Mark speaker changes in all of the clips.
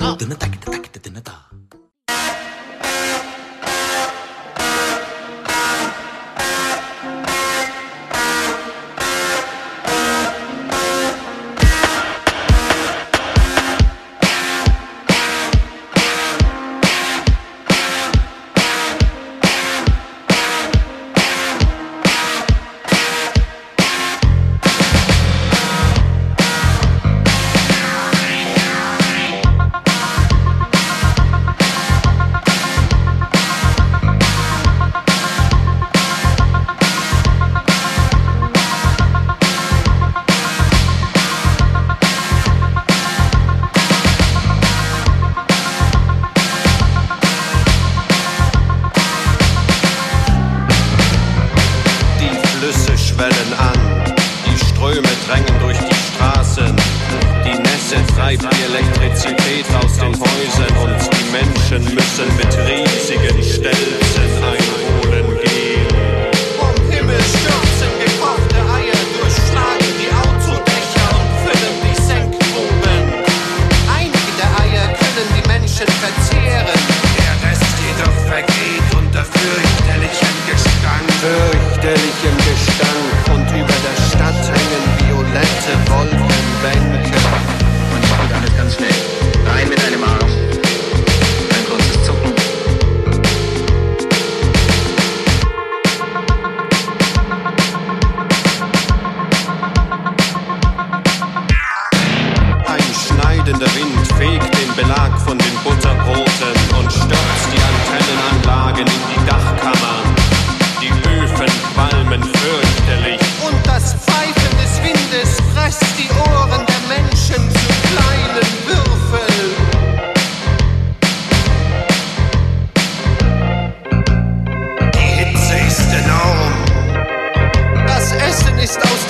Speaker 1: タキタタキタタタ Christos.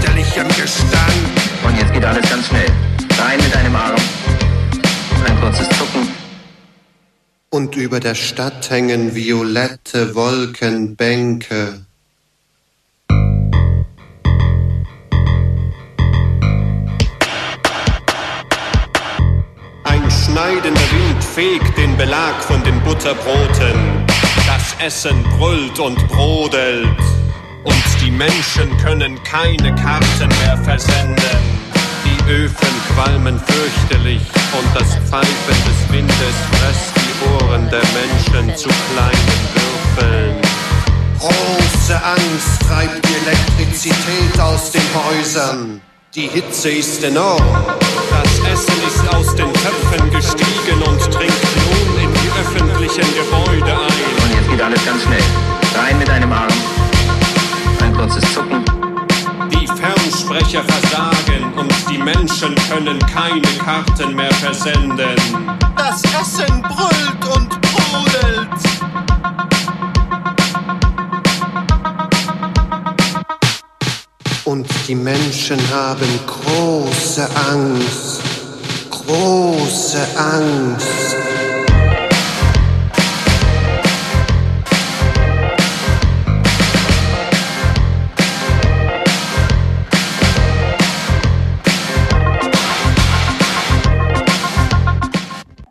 Speaker 1: fürchterlichem Gestank. Und jetzt geht alles ganz schnell. Rein mit einem Arm, ein kurzes Zucken.
Speaker 2: Und über der Stadt hängen violette Wolkenbänke. Ein schneidender Wind fegt den Belag von den Butterbroten. Das Essen brüllt und brodelt und die Menschen können keine Karten mehr versenden. Die Öfen qualmen fürchterlich und das Pfeifen des Windes frisst die Ohren der Menschen zu kleinen Würfeln. Große Angst treibt die Elektrizität aus den Häusern. Die Hitze ist enorm. Das Essen ist aus den Töpfen gestiegen und dringt nun in die öffentlichen Gebäude ein.
Speaker 3: Und jetzt geht alles ganz schnell. Rein mit einem Arm. Kurzes Zucken.
Speaker 2: Die Fernsprecher versagen und die Menschen können keine Karten mehr versenden. Das Essen brüllt und brodelt. Und die Menschen haben große Angst. Große Angst.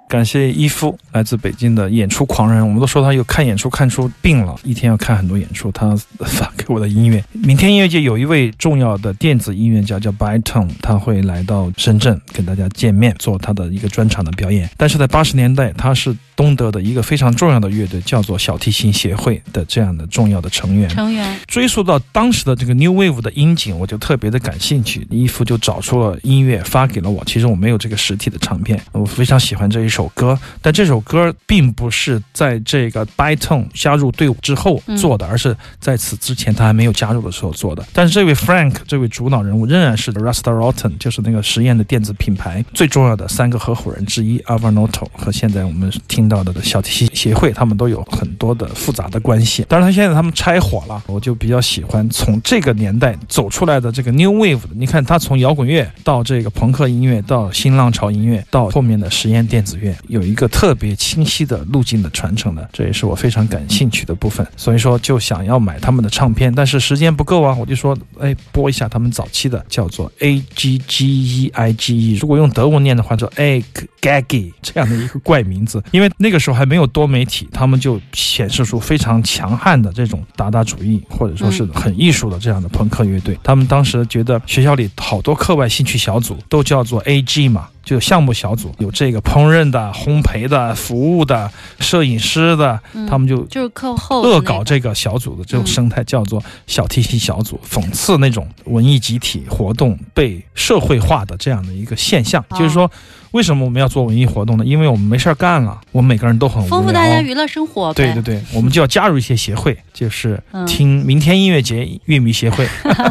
Speaker 4: 感谢伊夫，来自北京的演出狂人。我们都说他有看演出看出病了，一天要看很多演出。他发给我的音乐，明天音乐节有一位重要的电子音乐家叫 Byton，他会来到深圳跟大家见面，做他的一个专场的表演。但是在八十年代，他是东德的一个非常重要的乐队，叫做小提琴协会的这样的重要的成员。
Speaker 5: 成员
Speaker 4: 追溯到当时的这个 New Wave 的音景，我就特别的感兴趣。伊夫就找出了音乐发给了我，其实我没有这个实体的唱片，我非常喜欢这一首歌，但这首歌并不是在这个 Byton 加入队伍之后做的，而是在此之前他还没有加入的时候做的。但是这位 Frank 这位主脑人物仍然是 Rasta Rotten，就是那个实验的电子品牌最重要的三个合伙人之一 Alvarnoto 和现在我们听到的小提琴协会，他们都有很多的复杂的关系。当然，他现在他们拆伙了，我就比较喜欢从这个年代走出来的这个 New Wave。你看，他从摇滚乐到这个朋克音乐，到新浪潮音乐，到后面的实验电子乐，有一个特别清晰的路径的传承的，这也是我非常感兴趣的部分。所以说，就想要买他们的唱片，但是时间不够啊，我就说，哎，播一下他们早期的，叫做 A G G E I G E，如果用德文念的话，叫 Egg Gaggy 这样的一个怪名字，因为那个时候还没有多媒体，他们就显示出非常强悍的这种达达主义，或者说是很艺术的这样的朋克乐队。他们当时觉得学校里好多课外兴趣小组都叫做 A G 嘛。就有项目小组，有这个烹饪的、烘焙的、服务的、摄影师的，他们就
Speaker 5: 就是课后
Speaker 4: 恶搞这个小组的这种生态，叫做小提琴小组，讽刺那种文艺集体活动被社会化的这样的一个现象。就是说，为什么我们要做文艺活动呢？因为我们没事儿干了，我们每个人都很
Speaker 5: 丰富大家娱乐生活。
Speaker 4: 对对对，我们就要加入一些协会，就是听明天音乐节乐迷协会，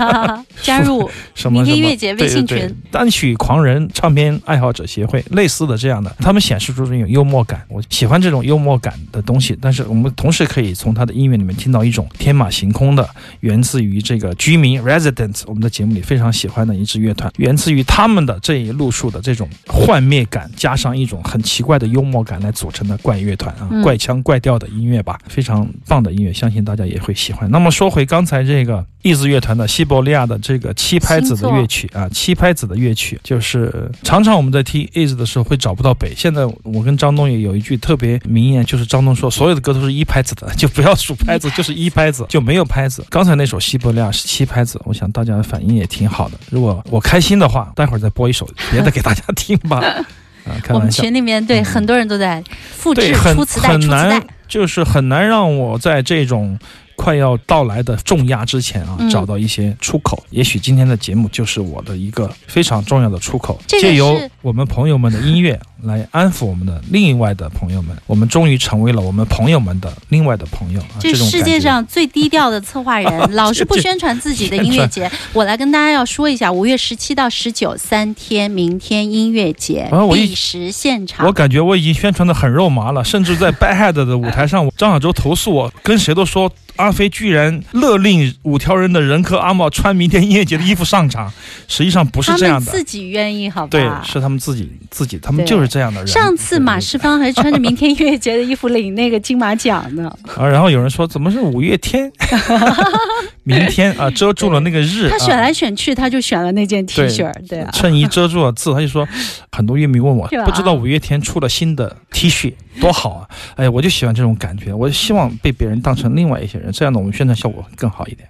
Speaker 5: 加入
Speaker 4: 什么
Speaker 5: 明天音乐节微信群，
Speaker 4: 单曲狂人唱片爱好者协会，类似的这样的，他们显示出这种幽默感，我喜欢这种幽默感的东西。但是我们同时可以从他的音乐里面听到一种天马行空的，源自于这个居民 residents，我们的节目里非常喜欢的一支乐团，源自于他们的这一路数的这种幻灭感，加上一种很奇怪的幽默感来组成的怪乐团啊，怪腔怪调的音乐吧，非常棒的音乐，相信大家也会喜欢。那么说回刚才这个意子乐团的西伯利亚的这个七拍子的乐曲啊，七拍子的乐曲，就是常常我们在听 is 的时候会找不到北。现在我跟张东也有一句特别名言，就是张东说所有的歌都是一拍子的，就不要数拍子，就是一拍子，就没有拍子。刚才那首西伯利亚是七拍子，我想大家的反应也挺好的。如果我开心的话，待会儿再播一首别的给大家听吧。啊，开
Speaker 5: 我们
Speaker 4: 玩笑。
Speaker 5: 群里面对很多人都在复制，
Speaker 4: 很
Speaker 5: 出磁带，
Speaker 4: 很
Speaker 5: 出磁带
Speaker 4: 难。，就是很难让我在这种快要到来的重压之前啊，
Speaker 5: 嗯
Speaker 4: 找到一些出口。也许今天的节目就是我的一个非常重要的出口，借由我们朋友们的音乐来安抚我们的另外的朋友们。我们终于成为了我们朋友们的另外的朋友啊！
Speaker 5: 这是世界上最低调的策划人，老是不宣传自己的音乐节。我来跟大家要说一下，五月十七到十九三天，明天音乐节第十现
Speaker 4: 我。感觉我已经宣传的很肉麻了，甚至在 Bad Head 的舞台上，张小舟投诉我，跟谁都说阿飞居然勒令五条人的人客阿茂穿明天音乐节的衣服上场，实际上不是这样的。
Speaker 5: 自己愿意，好吧？
Speaker 4: 对，是他们自己自己，他们就是这样的人。
Speaker 5: 上次马世芳还穿着明天音乐节的衣服领那个金马奖呢。
Speaker 4: 啊，然后有人说怎么是五月天？明天啊，遮住了那个日。
Speaker 5: 他选
Speaker 4: 啊
Speaker 5: 来选去，他就选了那件 T
Speaker 4: 对
Speaker 5: 恤，对啊。
Speaker 4: 衬衣遮住了字，他就说，很多乐迷问我，不知道五月天出了新的 T 恤，多好啊！哎呀，我就喜欢这种感觉，我希望被别人当成另外一些人，这样的我们宣传效果会更好一点。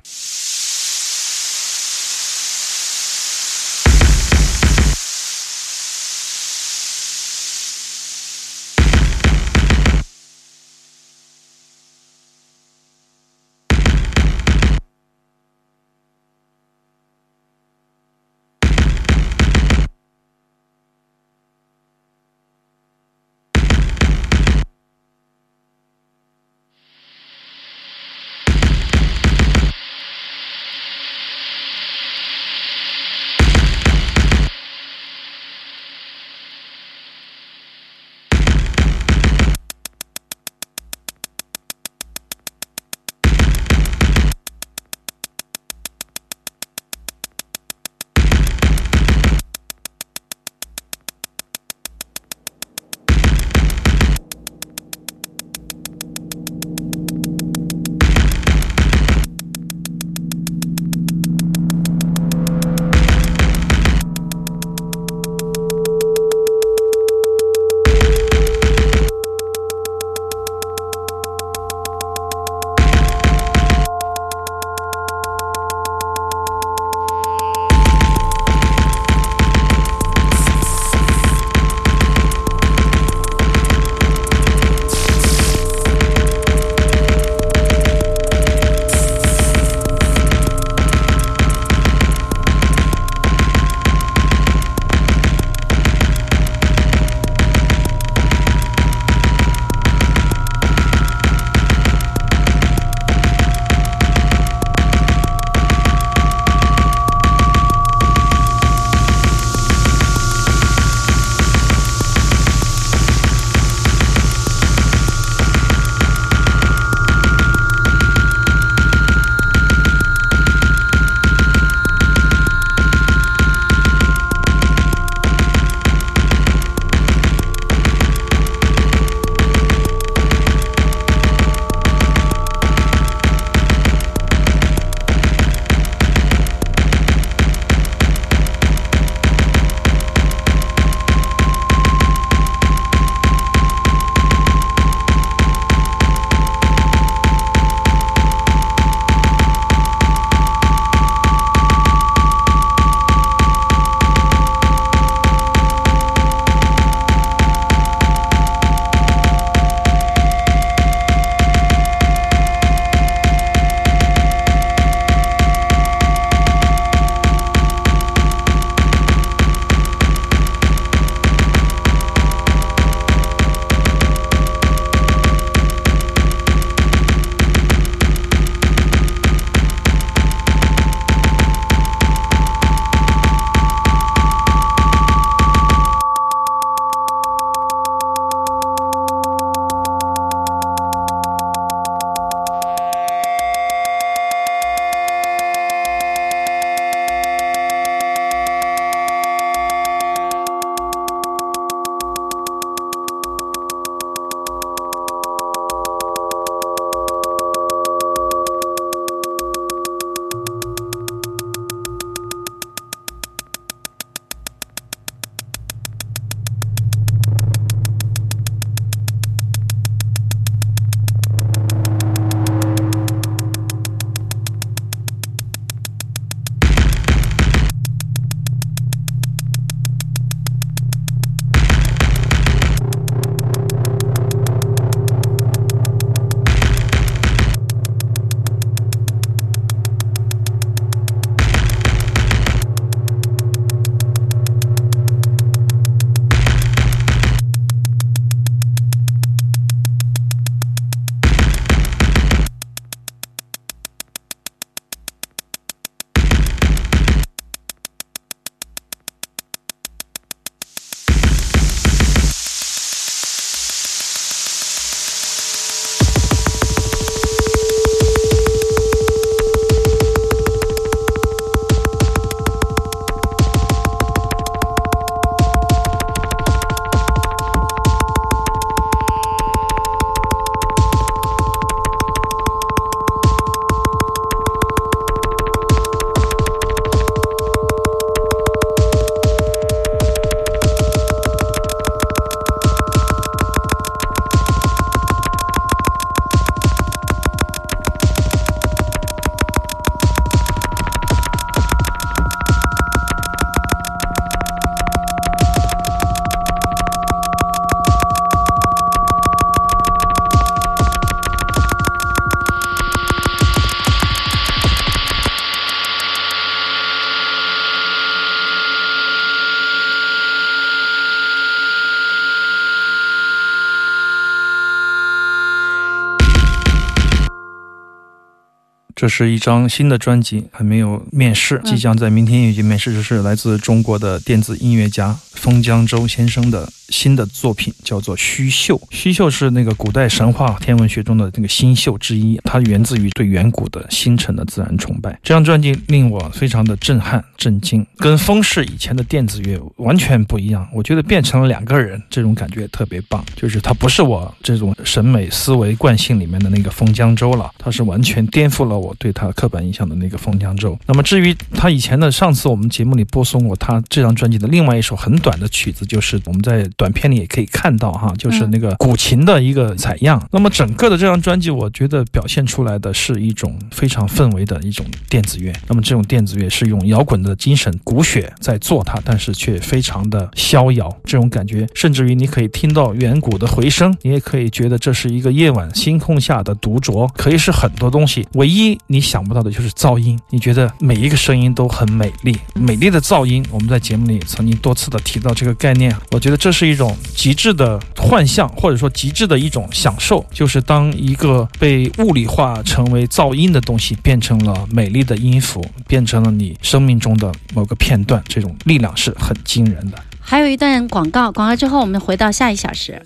Speaker 4: 这是一张新的专辑，还没有面世，即将在明天音乐节面世。这是来自中国的电子音乐家封江洲先生的新的作品，叫做《虚秀》。虚秀是那个古代神话天文学中的那个星宿之一，它源自于对远古的星辰的自然崇拜。这张专辑令我非常的震撼、震惊，跟风式以前的电子乐完全不一样。我觉得变成了两个人，这种感觉特别棒。就是它不是我这种审美思维惯性里面的那个封江州了，它是完全颠覆了我对他刻板印象的那个封江州。那么至于他以前的，上次我们节目里播送过他这张专辑的另外一首很短的曲子，就是我们在短片里也可以看到哈，就是那个古琴的一个采样。那么整个的这张专辑，我觉得表现出来的是一种非常氛围的一种电子乐。那么这种电子乐是用摇滚的精神骨血在做它，但是却非常的逍遥。这种感觉，甚至于你可以听到远古的回声，你也可以觉得这是一个夜晚星空下的独酌，可以是很多东西。唯一你想不到的就是噪音，你觉得每一个声音都很美丽，美丽的噪音。我们在节目里曾经多次的提到这个概念，我觉得这是一种极致的幻象，或者说极致的一种享受，就是当一个被物理化成为噪音的东西变成了美丽的音符，变成了你生命中的某个片段，这种力量是很惊人的。
Speaker 5: 还有一段广告，广告之后我们回到下一小时。